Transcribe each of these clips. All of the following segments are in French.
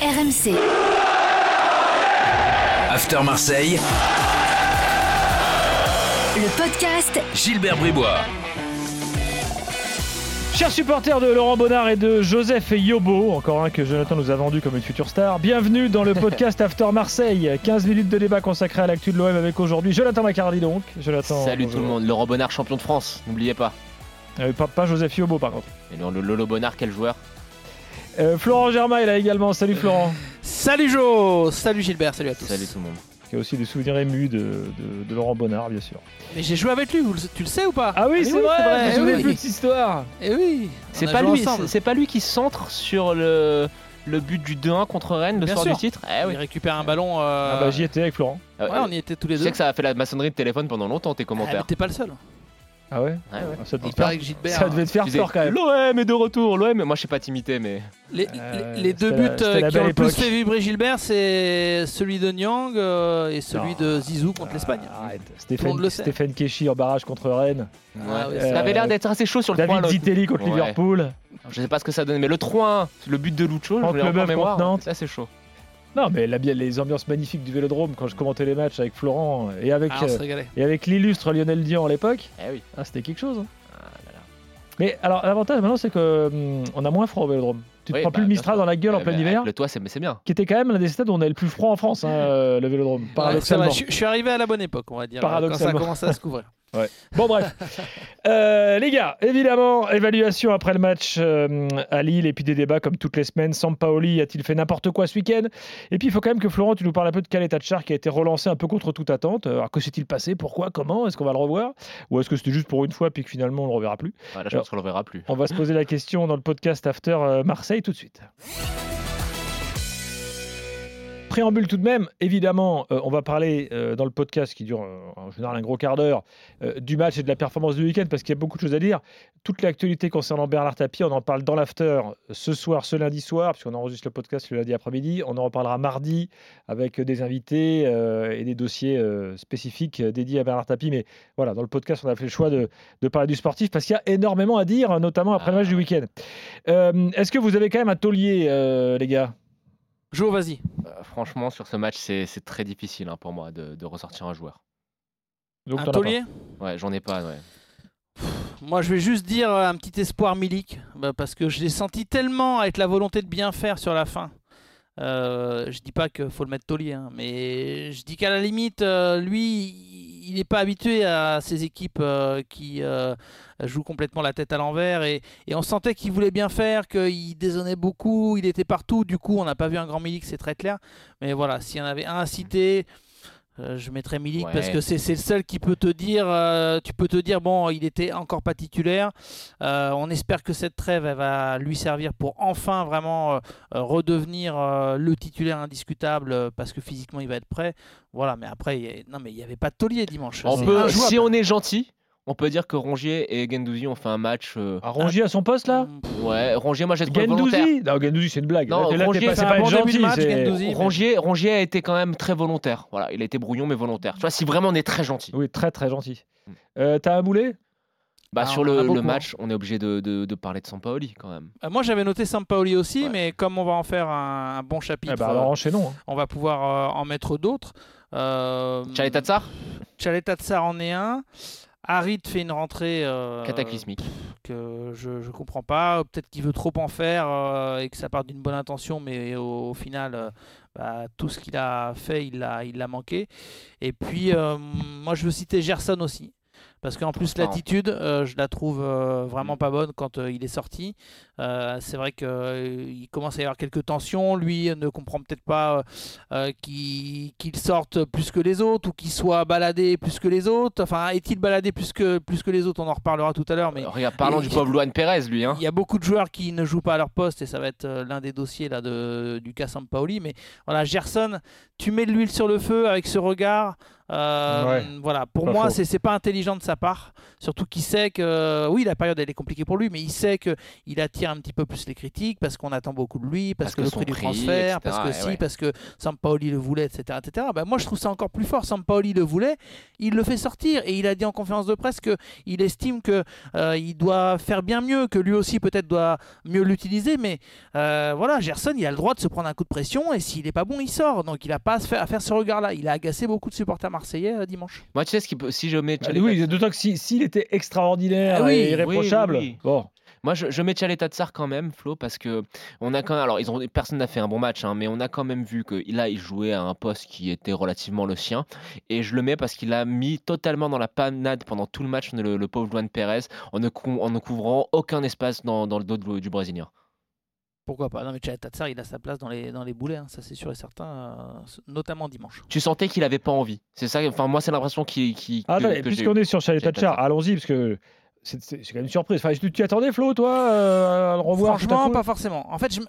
RMC. After Marseille, Le podcast Gilbert Bribois. Chers supporters de Laurent Bonnard et de Joseph Yobo, encore un que Jonathan nous a vendu comme une future star, bienvenue dans le podcast After Marseille. 15 minutes de débat consacré à l'actu de l'OM avec aujourd'hui Jonathan Macardy donc. Jonathan, Salut bonjour. tout le monde, Laurent Bonnard champion de France, n'oubliez pas. Euh, pas, pas Joseph Yobo par contre. Et le, le Lolo Bonnard, quel joueur Euh, Florent Germain est là également. Salut Florent. Salut Jo Salut Gilbert, salut à tous. Salut tout le monde. Qui a aussi des souvenirs émus de, de- de Laurent Bonnard bien sûr. Mais j'ai joué avec lui, vous le- tu le sais ou pas? Ah oui, Mais c'est vrai, je me eh souviens oui. plus histoire. Eh oui C'est pas, joué lui, c'est- pas lui qui centre sur le, le but du 2-1 contre Rennes, le Bien soir sûr. du titre? Eh oui. Il récupère un ballon. euh, Ah bah j'y étais avec Florent. Euh, Ouais, on y était tous les Je deux. sais que ça a fait la maçonnerie de téléphone pendant longtemps, tes Ah, mais commentaires. t'es pas le seul. Ah ouais, Ouais, ouais. Ah, Ça devait faire, Gilbert. ça devait te faire peur quand même. L'OM est de retour, l'OM. Moi je sais pas t'imiter, mais. Les, Euh, les- les deux buts euh, la qui ont le plus fait vibrer Gilbert, c'est celui de Nyang euh, et celui Non. de Zizou contre l'Espagne. Ah, Stéphane, le. Stéphane Keshi en barrage contre Rennes. Ah Ouais. ouais, Euh, T'avais l'air d'être assez chaud sur le 3 David l'autre. Zitelli contre Ouais. Liverpool. Je sais pas ce que ça donne, mais le 3-1, le but de Lucho, je en Bœuf mémoire. Ça c'est chaud. Non, mais la, les ambiances magnifiques du Vélodrome quand je commentais les matchs avec Florent et avec, Ah, euh, et avec l'illustre Lionel Dion à l'époque, Eh oui. ah, c'était quelque chose. hein. Ah là là. Mais alors, l'avantage maintenant, c'est que hum, on a moins froid au Vélodrome. Tu te Oui, prends bah, plus le Mistral dans la gueule en plein hiver, Le toit, c'est mais c'est bien. qui était quand même l'un des stades où on avait le plus froid en France, hein, euh, le Vélodrome, paradoxalement. je, je suis arrivé à la bonne époque, on va dire, euh, quand ça a Paradoxalement. commencé à se couvrir. Bon bref, Euh, les gars, évidemment, évaluation après le match euh, à Lille et puis des débats comme toutes les semaines. Sampaoli a-t-il fait n'importe quoi ce week-end? Et puis il faut quand même que Florent, tu nous parles un peu de Caleta Char qui a été relancé un peu contre toute attente. Alors que s'est-il passé? Pourquoi? Comment? Est-ce qu'on va le revoir? Ou est-ce que c'était juste pour une fois puis que finalement on le reverra plus? Ah, là, je pense qu'on le verra plus. On va se poser la question dans le podcast After euh, Marseille tout de suite. Préambule tout de même, évidemment, euh, on va parler euh, dans le podcast qui dure euh, en général un gros quart d'heure du match et de la performance du week-end parce qu'il y a beaucoup de choses à dire. Toute l'actualité concernant Bernard Tapie, on en parle dans l'after ce soir, ce lundi soir, puisqu'on enregistre le podcast le lundi après-midi. On en reparlera mardi avec des invités et des dossiers spécifiques dédiés à Bernard Tapie. Mais voilà, dans le podcast, on a fait le choix de, de parler du sportif parce qu'il y a énormément à dire, notamment après le match du week-end. Euh, Est-ce que vous avez quand même un taulier, les gars? Jo, vas-y. Franchement, sur ce match, c'est très difficile hein, pour moi de, de ressortir un joueur. Donc, Un taulier? Ouais, j'en ai pas. Ouais. Moi, je vais juste dire euh, un petit espoir Milik, bah, parce que je l'ai senti tellement avec la volonté de bien faire sur la fin. Euh, je dis pas qu'il faut le mettre taulier, hein, mais je dis qu'à la limite, euh, lui, il n'est pas habitué à ces équipes euh, qui jouent complètement la tête à l'envers, et, on sentait qu'il voulait bien faire, qu'il dézonnait beaucoup, il était partout. Du coup, on n'a pas vu un grand Milik, c'est très clair. Mais voilà, s'il y en avait un à citer. Euh, je mettrais Milik Ouais. parce que c'est le seul qui peut te dire, euh, tu peux te dire bon, il était encore pas titulaire. Euh, on espère que cette trêve elle va lui servir pour enfin vraiment redevenir le titulaire indiscutable parce que physiquement il va être prêt. Voilà, mais après, il y a- non mais il n'y avait pas de taulier dimanche. On peut, si on est gentil, on peut dire que Rongier et Gendouzi ont fait un match. euh, À Rongier à son poste là Ouais, Rongier, moi j'ai trouvé volontaire. Gendouzi Non, Gendouzi, c'est une blague. Non, là, là, Rongier pas, c'est un pas bon être début de gentil. match, Gendouzi. Rongier, Rongier a été quand même très volontaire. Voilà, il a été brouillon mais volontaire. Tu vois, si vraiment on est très gentil. Oui, très très gentil. Mm. Euh, T'as un boulet? Bah, Ah, sur le, match, on est obligé de, de, de parler de Sampaoli quand même. Euh, moi j'avais noté Sampaoli aussi, Ouais. mais comme on va en faire un, un bon chapitre, Eh ben, Alors enchaînons. hein. on va pouvoir euh, en mettre d'autres. Euh, Chalet Tatsar? Tchaleta Tsar en est un. Harit fait une rentrée euh, Cataclysmique. que je ne comprends pas. Peut-être qu'il veut trop en faire euh, et que ça part d'une bonne intention, mais au, au final, euh, bah, tout ce qu'il a fait, il l'a il l'a manqué. Et puis, moi, je veux citer Gerson aussi. Parce qu'en plus, l'attitude, euh, je la trouve euh, vraiment pas bonne quand euh, il est sorti. C'est vrai qu'il commence à y avoir quelques tensions. Lui ne comprend peut-être pas qu'il sorte plus que les autres ou qu'il soit baladé plus que les autres. Enfin, est-il baladé plus que, plus que les autres? On en reparlera tout à l'heure. Mais Regarde, parlons et- du pauvre Luan Perez, lui. Hein. il y a beaucoup de joueurs qui ne jouent pas à leur poste et ça va être l'un des dossiers là, de, du cas Sampaoli. Mais voilà, Gerson, tu mets de l'huile sur le feu avec ce regard. Euh, Ouais. Voilà, pour moi, c'est c'est pas intelligent de sa part. Surtout qu'il sait que, oui, la période elle est compliquée pour lui, mais il sait que il attire un petit peu plus les critiques parce qu'on attend beaucoup de lui, parce, Parce que, que le prix du transfert, etc., parce que si, ouais. parce que Sampaoli le voulait, etc., etc. Ben, moi, je trouve ça encore plus fort. Sampaoli le voulait, il le fait sortir et il a dit en conférence de presse que il estime que euh, il doit faire bien mieux, que lui aussi peut-être doit mieux l'utiliser, mais euh, voilà, Gerson, il a le droit de se prendre un coup de pression et s'il est pas bon, il sort. Donc il a pas à, se faire, à faire ce regard-là. Il a agacé beaucoup de supporters marseillais euh, dimanche. Moi, tu sais, ce qui peut- si je mets Bah, oui, d'autant que si- s'il était extraordinaire Ah oui, et irréprochable, oui, oui. bon, Moi, je, je mets Tchaleta Tsar quand même, Flo, parce que on a quand même. Alors, ils ont, personne n'a fait un bon match, hein, mais on a quand même vu que là, il jouait à un poste qui était relativement le sien. Et je le mets parce qu'il a mis totalement dans la panade pendant tout le match le, le pauvre Juan Pérez en ne, cou- en ne couvrant aucun espace dans, dans le dos de- du Brésilien. Pourquoi pas? Non, mais Tatsar, il a sa place dans les, dans les boulets, hein, ça c'est sûr et certain, euh, notamment dimanche. Tu sentais qu'il avait pas envie. C'est ça. Enfin, moi, c'est l'impression qu'il. qu'il- Ah, puisqu'on est sur Chalet Thatcher. allons-y, parce que c'est quand même une surprise. Enfin, tu t'y attendais, Flo, toi, euh, à le revoir franchement, pas forcément. En fait, je euh,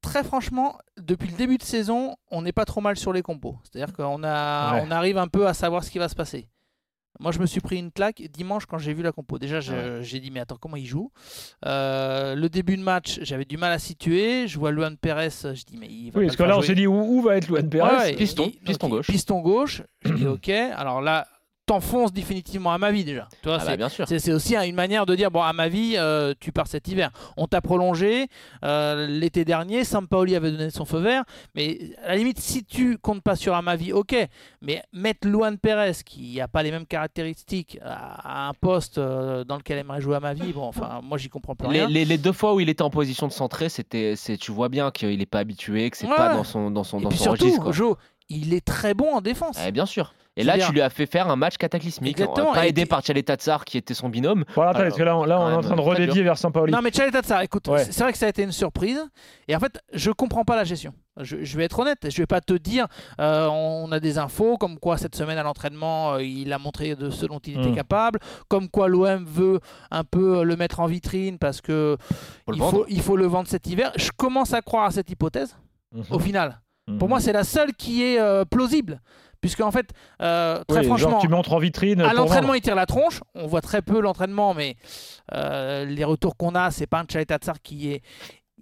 très franchement, depuis le début de saison, on n'est pas trop mal sur les compos. C'est-à-dire qu'on a, Ouais. on arrive un peu à savoir ce qui va se passer. Moi, je me suis pris une claque dimanche quand j'ai vu la compo. Déjà, je- j'ai dit, mais attends, comment il joue? Euh, Le début de match, j'avais du mal à situer. Je vois Luan Pérez, je dis, mais il va Oui, parce que là, on s'est dit où, où va être Luan Pérez? Ouais, ouais, Piston, et- piston donc, gauche. Piston gauche. Je dis, ok. Alors là, t'enfonces définitivement à ma vie déjà. Tu vois, Ah, c'est- bah, bien sûr. c'est aussi une manière de dire bon à ma vie euh, tu pars cet hiver. On t'a prolongé euh, l'été dernier, Sampaoli avait donné son feu vert, mais à la limite si tu comptes pas sur Amavi, ok, mais mettre Luan Pérez qui n'a pas les mêmes caractéristiques à, à un poste euh, dans lequel aimerait jouer Amavi, bon enfin moi j'y comprends plus Les, rien. les- les deux fois où il était en position de centrer, c'était, tu vois bien qu'il n'est pas habitué, que c'est Ouais. pas dans son, dans son, Et dans puis son surtout, registre. quoi. Jo, il est très bon en défense. Eh bien sûr. Et là, tu lui as fait faire un match cataclysmique. Exactement, Pas et aidé par Tchaleta Tsar, qui était son binôme. Voilà, parce que là, on, là, on quand est en train de redévier vers Sampaoli. Non mais Chalet ça, écoute, Ouais. c'est vrai que ça a été une surprise. Et en fait, je comprends pas la gestion. Je, je vais être honnête, je vais pas te dire, euh, on a des infos comme quoi cette semaine à l'entraînement, euh, il a montré de ce dont il était Mm. capable, comme quoi l'OM veut un peu le mettre en vitrine parce que Faut le il, vendre. faut, il faut le vendre cet hiver. Je commence à croire à cette hypothèse Mhm. au final. Mhm. Pour moi, c'est la seule qui est euh, plausible. Puisque en fait, euh, très Oui, genre, franchement, tu montres en vitrine. à l'entraînement, il tire la tronche. On voit très peu l'entraînement, mais euh, les retours qu'on a, c'est pas un Tchaletatsar qui est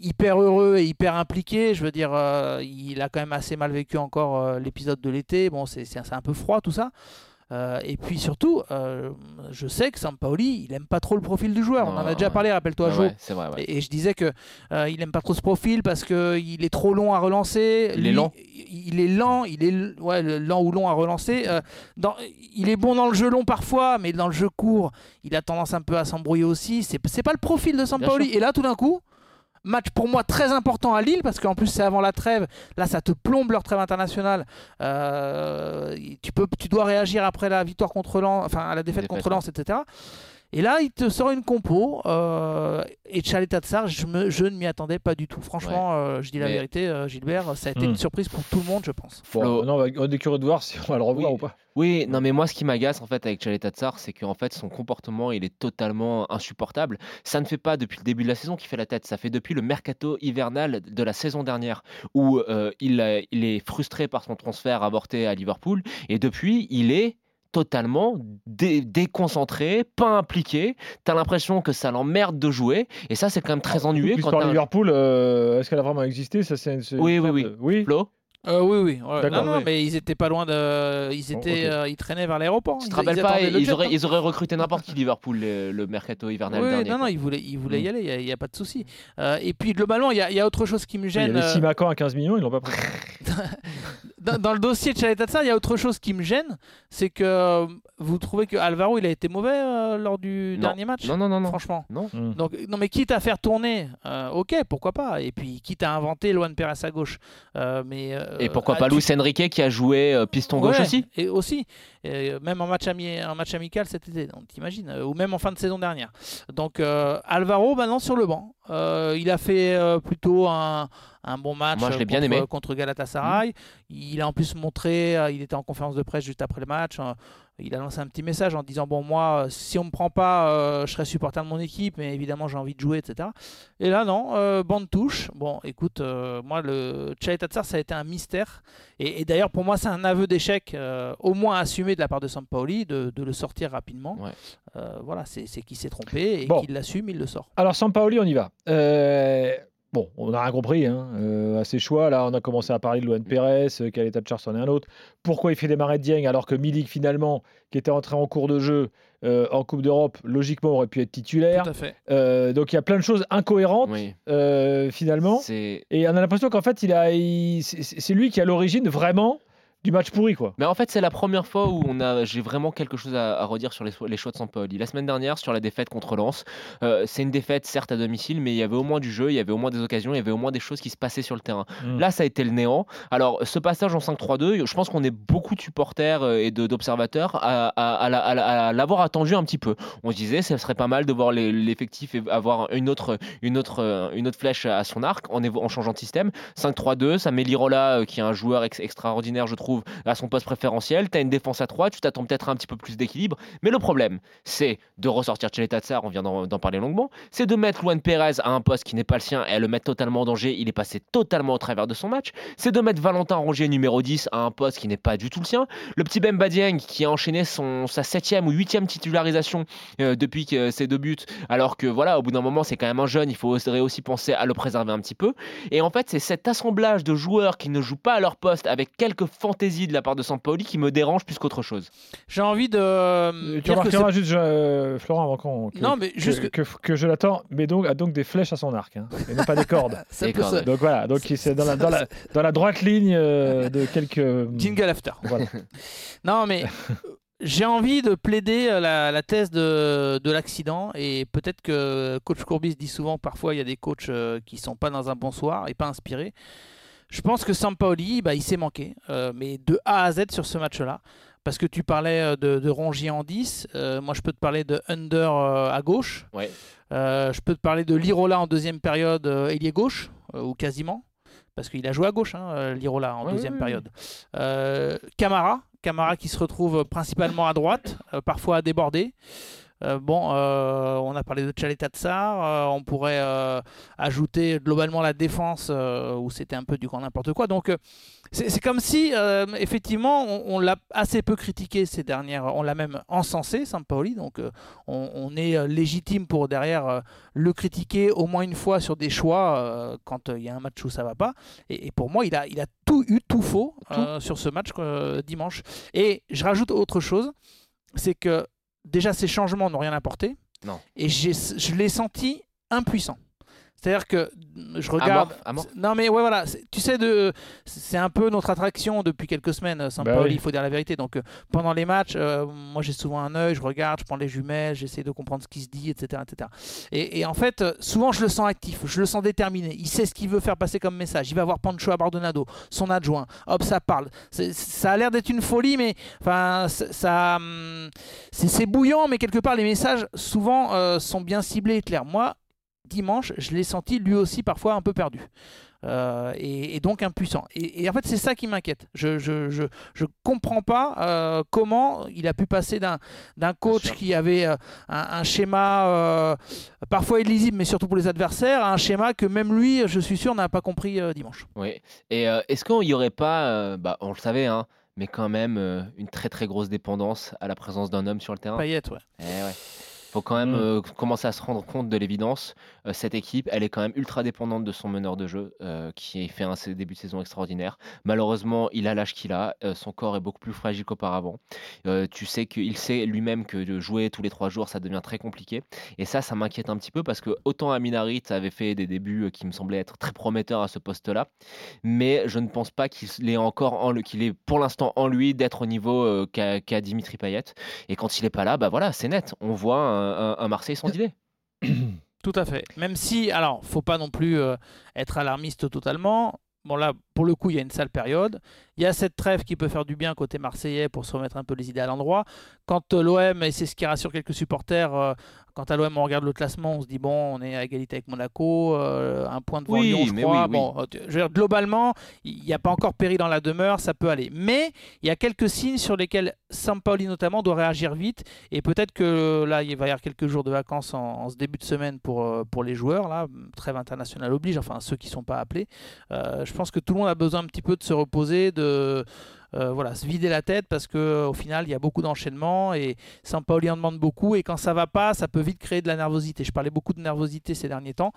hyper heureux et hyper impliqué. Je veux dire, il a quand même assez mal vécu encore l'épisode de l'été. Bon, c'est un peu froid tout ça. Euh, et puis surtout, euh, je sais que Sampaoli, il aime pas trop le profil du joueur. On en a déjà parlé, rappelle-toi, Jo. ouais, ouais. Et, et je disais que euh, il aime pas trop ce profil parce que il est trop long à relancer. Il est lent. Il est lent. Il est ouais, lent ou long à relancer. Euh, dans, il est bon dans le jeu long parfois, mais dans le jeu court, il a tendance un peu à s'embrouiller aussi. C'est pas le profil de Sampaoli. Et là, tout d'un coup. Match pour moi très important à Lille parce qu'en plus c'est avant la trêve. Là ça te plombe leur trêve internationale. Euh, tu, peux, tu dois réagir après la victoire contre Lens, enfin à la défaite, contre. Lens, etc. Et là, il te sort une compo. Euh, et Chaleta Tsar, je, me, je ne m'y attendais pas du tout. Franchement, euh, je dis la Mais- vérité, euh, Gilbert, ça a été Hmm. une surprise pour tout le monde, je pense. Bon, Flo- non, on est curieux de voir si on va le revoir Oui. ou pas. Oui, non, mais moi, ce qui m'agace en fait avec Chaleta Tsar, c'est qu'en fait, son comportement, il est totalement insupportable. Ça ne fait pas depuis le début de la saison qu'il fait la tête, ça fait depuis le mercato hivernal de la saison dernière, où euh, il, a- il est frustré par son transfert avorté à Liverpool, et depuis, il est totalement dé- déconcentré, pas impliqué. T'as l'impression que ça l'emmerde de jouer, et ça, c'est quand même très ennuyeux. quand L'histoire Liverpool, euh, est-ce qu'elle a vraiment existé ça, c'est, Oui, oui, oui. de- oui. Flo, Euh, oui, oui. ouais. D'accord. Non, non, Oui. mais ils étaient pas loin de. Ils Bon, étaient, euh, ils traînaient vers l'aéroport. tu Ils- te rappelles pas, attendaient le ils jet, auraient, hein. ils auraient recruté n'importe qui Liverpool le, le mercato hivernal Oui, dernier. non, non, ils voulaient, ils voulaient y Mm. aller, il n'y a, pas de souci. Euh, et puis, globalement, il y, a- il y a autre chose qui me Il y gêne. avait euh, Simacan à 15 millions, ils l'ont pas pris. dans, dans le dossier de Chalet-Tatsar, il y a autre chose qui me gêne. C'est que euh, vous trouvez que Alvaro, il a été mauvais euh, lors du Non. dernier match Non, non, non, non. Franchement. Non. Hmm. Donc, non, mais quitte à faire tourner, euh, ok, pourquoi pas. Et puis, quitte à inventer Luan Pérez à gauche. Euh, mais, euh, Et pourquoi pas tu- Luis Enrique qui a joué euh, piston gauche Ouais, aussi? Et aussi, même en match, ami, en match amical cet été, donc t'imagines, euh, ou même en fin de saison dernière. Donc euh, Alvaro maintenant sur le banc. Euh, il a fait euh, plutôt un, un bon match Moi, je l'ai bien contre, aimé. contre Galatasaray. Il a en plus montré, euh, il était en conférence de presse juste après le match. Euh, il a lancé un petit message en disant bon moi si on me prend pas euh, je serai supporter de mon équipe mais évidemment j'ai envie de jouer etc et là non euh, bande touche bon écoute euh, moi le Tchaletatsar ça a été un mystère et, et d'ailleurs pour moi c'est un aveu d'échec euh, au moins assumé de la part de Sampaoli de, de le sortir rapidement Ouais. Euh, voilà c'est c'est qu'il s'est trompé et Bon. qu'il l'assume il le sort Alors, Sampaoli, on y va. Bon, on a rien compris hein, euh, à ses choix. Là, on a commencé à parler de Luan Pérez, euh, Kaleta Charles en est un autre. Pourquoi il fait démarrer Dieng alors que Milik, finalement, qui était entré en cours de jeu euh, en Coupe d'Europe, logiquement aurait pu être titulaire. tout à fait Euh, donc, il y a plein de choses incohérentes, Oui. euh, finalement. C'est Et on a l'impression qu'en fait, il a, il- c'est c'est lui qui est à l'origine vraiment du match pourri, quoi. Mais en fait, c'est la première fois où on a, j'ai vraiment quelque chose à, à redire sur les, les choix de Sampaoli. La semaine dernière, sur la défaite contre Lens, euh, c'est une défaite certes à domicile, mais il y avait au moins du jeu, il y avait au moins des occasions, il y avait au moins des choses qui se passaient sur le terrain. Mm. Là, ça a été le néant. Alors, ce passage en 5-3-2, je pense qu'on est beaucoup de supporters euh, et d'observateurs à, à- à la- à la- à l'avoir attendu un petit peu. On se disait, ce serait pas mal de voir l'effectif et avoir une autre, une, autre, une autre flèche à son arc en, changeant de système. 5-3-2, ça met Lirola, qui est un joueur ex- extraordinaire, je trouve, à son poste préférentiel. Tu as une défense à 3, tu t'attends peut-être un petit peu plus d'équilibre. Mais le problème, c'est de ressortir Tcheletatsar, on vient d'en parler longuement, c'est de mettre Luan Pérez à un poste qui n'est pas le sien et à le mettre totalement en danger. Il est passé totalement au travers de son match. C'est de mettre Valentin Rongier numéro 10 à un poste qui n'est pas du tout le sien. Le petit Bemba Dieng qui a enchaîné son, sa septième ou huitième titularisation euh, depuis que ses deux buts, alors que voilà, au bout d'un moment, c'est quand même un jeune, il faudrait aussi penser à le préserver un petit peu. Et en fait, c'est cet assemblage de joueurs qui ne jouent pas à leur poste avec quelques de la part de Sampaoli qui me dérange plus qu'autre chose. j'ai envie de Euh, tu que remarqueras juste, euh, Florent, avant qu'on. que- Non, mais que, juste que, que Jonathan met donc, a donc des flèches à son arc, hein, et non pas des cordes. ça Des cordes. se- Donc voilà, donc c'est dans la, dans, la, dans la droite ligne euh, de quelques. Jingle after. Voilà. Non, mais j'ai envie de plaider la, la thèse de, de l'accident. Et peut-être que coach Courbis dit souvent que parfois il y a des coachs qui sont pas dans un bon soir et pas inspirés. Je pense que Sampaoli, bah, il s'est manqué, euh, mais de A à Z sur ce match-là. Parce que tu parlais euh, de, de Rongier en 10, euh, moi je peux te parler de Under euh, à gauche, Ouais. Je peux te parler de Lirola en deuxième période, ailier gauche, ou quasiment, parce qu'il a joué à gauche, hein, Lirola en Ouais, deuxième ouais, période. Camara, Camara qui se retrouve principalement à droite, parfois à déborder. Euh, bon, euh, on a parlé de Tchaletatsar, euh, on pourrait euh, ajouter globalement la défense où c'était un peu du grand n'importe quoi. Donc c'est comme si, effectivement, on, on l'a assez peu critiqué ces dernières, on l'a même encensé, Sampaoli, donc on, on est légitime pour derrière le critiquer au moins une fois sur des choix quand il y a un match où ça va pas. Et, et pour moi, il a, il a tout eu, tout faux sur ce match dimanche. Et je rajoute autre chose, c'est que déjà ces changements n'ont rien apporté. Non. Et je l'ai senti impuissant. C'est-à-dire que je regarde. Amorphe, amorphe. Non mais ouais voilà, tu sais de, c'est un peu notre attraction depuis quelques semaines. Sampaoli, Bah oui. il faut dire la vérité. Donc euh, pendant les matchs, euh, moi j'ai souvent un œil, je regarde, je prends les jumelles, j'essaie de comprendre ce qui se dit, etc., etc. Et, et en fait, euh, souvent je le sens actif, je le sens déterminé. Il sait ce qu'il veut faire passer comme message. Il va voir Pancho Abardonado, son adjoint. Hop, ça parle. Ça a l'air d'être une folie, mais enfin ça, hum, c'est c'est bouillant, mais quelque part les messages souvent euh, sont bien ciblés et clairs. Moi, dimanche, je l'ai senti lui aussi parfois un peu perdu. Euh, et, et donc impuissant. Et, et en fait, c'est ça qui m'inquiète. Je je, je, je comprends pas euh, comment il a pu passer d'un coach qui avait euh, un, un schéma parfois illisible, mais surtout pour les adversaires, à un schéma que même lui, je suis sûr, n'a pas compris dimanche. Oui. Et est-ce qu'il n'y aurait pas, bah, on le savait, hein, mais quand même une très très grosse dépendance à la présence d'un homme sur le terrain? Payet, ouais. Eh ouais. Faut quand même Mm. euh, commencer à se rendre compte de l'évidence. Euh, cette équipe, elle est quand même ultra dépendante de son meneur de jeu, euh, qui fait un début de saison extraordinaire. Malheureusement, il a l'âge qu'il a. euh, son corps est beaucoup plus fragile qu'auparavant. Tu sais qu'il sait lui-même que de jouer tous les trois jours, ça devient très compliqué. Et ça, ça m'inquiète un petit peu parce que autant Aminarit avait fait des débuts qui me semblaient être très prometteurs à ce poste-là, mais je ne pense pas qu'il est encore en qu'il est pour l'instant en lui d'être au niveau qu'a Dimitri Payet. Et quand il est pas là, bah voilà, c'est net. On voit un, un- un Marseille sans idée. Tout à fait. Même si, alors, faut pas non plus euh, être alarmiste totalement. Bon là, pour le coup, il y a une sale période. Il y a cette trêve qui peut faire du bien côté marseillais pour se remettre un peu les idées à l'endroit. Quand euh, l'OM, et c'est ce qui rassure quelques supporters, euh, quand à l'OM on regarde le classement, on se dit bon, on est à égalité avec Monaco, euh, un point devant Oui, Lyon, je crois. oui, oui. Bon, je veux dire, globalement, il n'y a pas encore péri dans la demeure, ça peut aller. Mais il y a quelques signes sur lesquels Sampaoli notamment doit réagir vite. Et peut-être que là, il va y avoir quelques jours de vacances en, en ce début de semaine pour, pour les joueurs. Là, trêve internationale oblige, enfin ceux qui ne sont pas appelés. Euh, je pense que tout le monde a besoin un petit peu de se reposer, de euh, voilà, se vider la tête parce que au final il y a beaucoup d'enchaînements et Sampaoli en demande beaucoup et quand ça va pas, ça peut vite créer de la nervosité. Je parlais beaucoup de nervosité ces derniers temps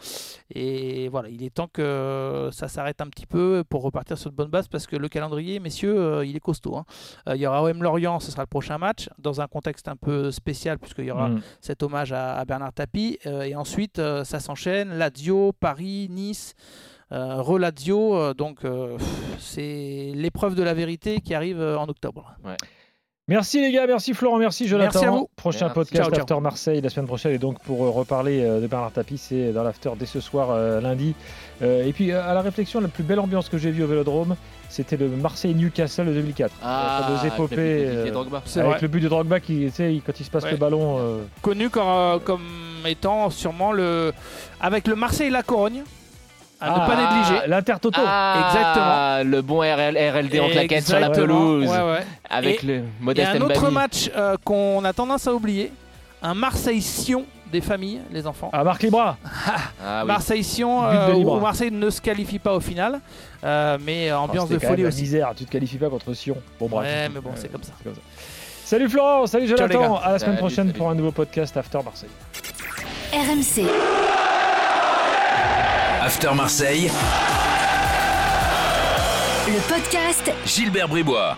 et voilà, il est temps que ça s'arrête un petit peu pour repartir sur de bonnes bases parce que le calendrier, messieurs, euh, il est costaud. hein. Euh, il y aura OM Lorient, ce sera le prochain match dans un contexte un peu spécial puisqu'il y aura Mm. cet hommage à, à Bernard Tapie. Et ensuite, ça s'enchaîne. Lazio, Paris, Nice, Relazio. euh, donc, euh, c'est l'épreuve de la vérité qui arrive euh, en octobre. Merci les gars, merci Florent, merci Jonathan. Merci à vous. Prochain Merci. podcast Ciao, ciao. After Marseille la semaine prochaine et donc pour euh, reparler euh, de Bernard Tapie, c'est dans l'after dès ce soir euh, lundi. Euh, et puis euh, à la réflexion, la plus belle ambiance que j'ai vue au Vélodrome, c'était le Marseille-Newcastle de 2004. Ah, La fameuse avec euh. C'est avec le but de Drogba qui, tu sais, quand il se passe Ouais. le ballon. euh, Connu comme, euh, comme étant sûrement le. Avec le Marseille-La Corogne, à ne pas ah, négliger. L'Intertoto. Ah, Le bon RL, RLD en claquette sur la Exactement. pelouse. Ouais, ouais. Avec Et- le Et modeste un autre match euh, qu'on a tendance à oublier un Marseille-Sion des familles, les enfants. Ah, Marc Libra. Ah oui. Marseille-Sion, euh, où Marseille ne se qualifie pas au final, euh, mais euh, ambiance Oh, c'était de quand folie aussi. misère, tu te qualifies pas contre Sion. Bon, bref. Ouais, mais bon, c'est comme ça. Salut Florent, salut Ciao, Jonathan. gars. À la semaine Salut, prochaine salut. pour un nouveau podcast After Marseille. RMC. After Marseille, Le podcast Gilbert Bribois.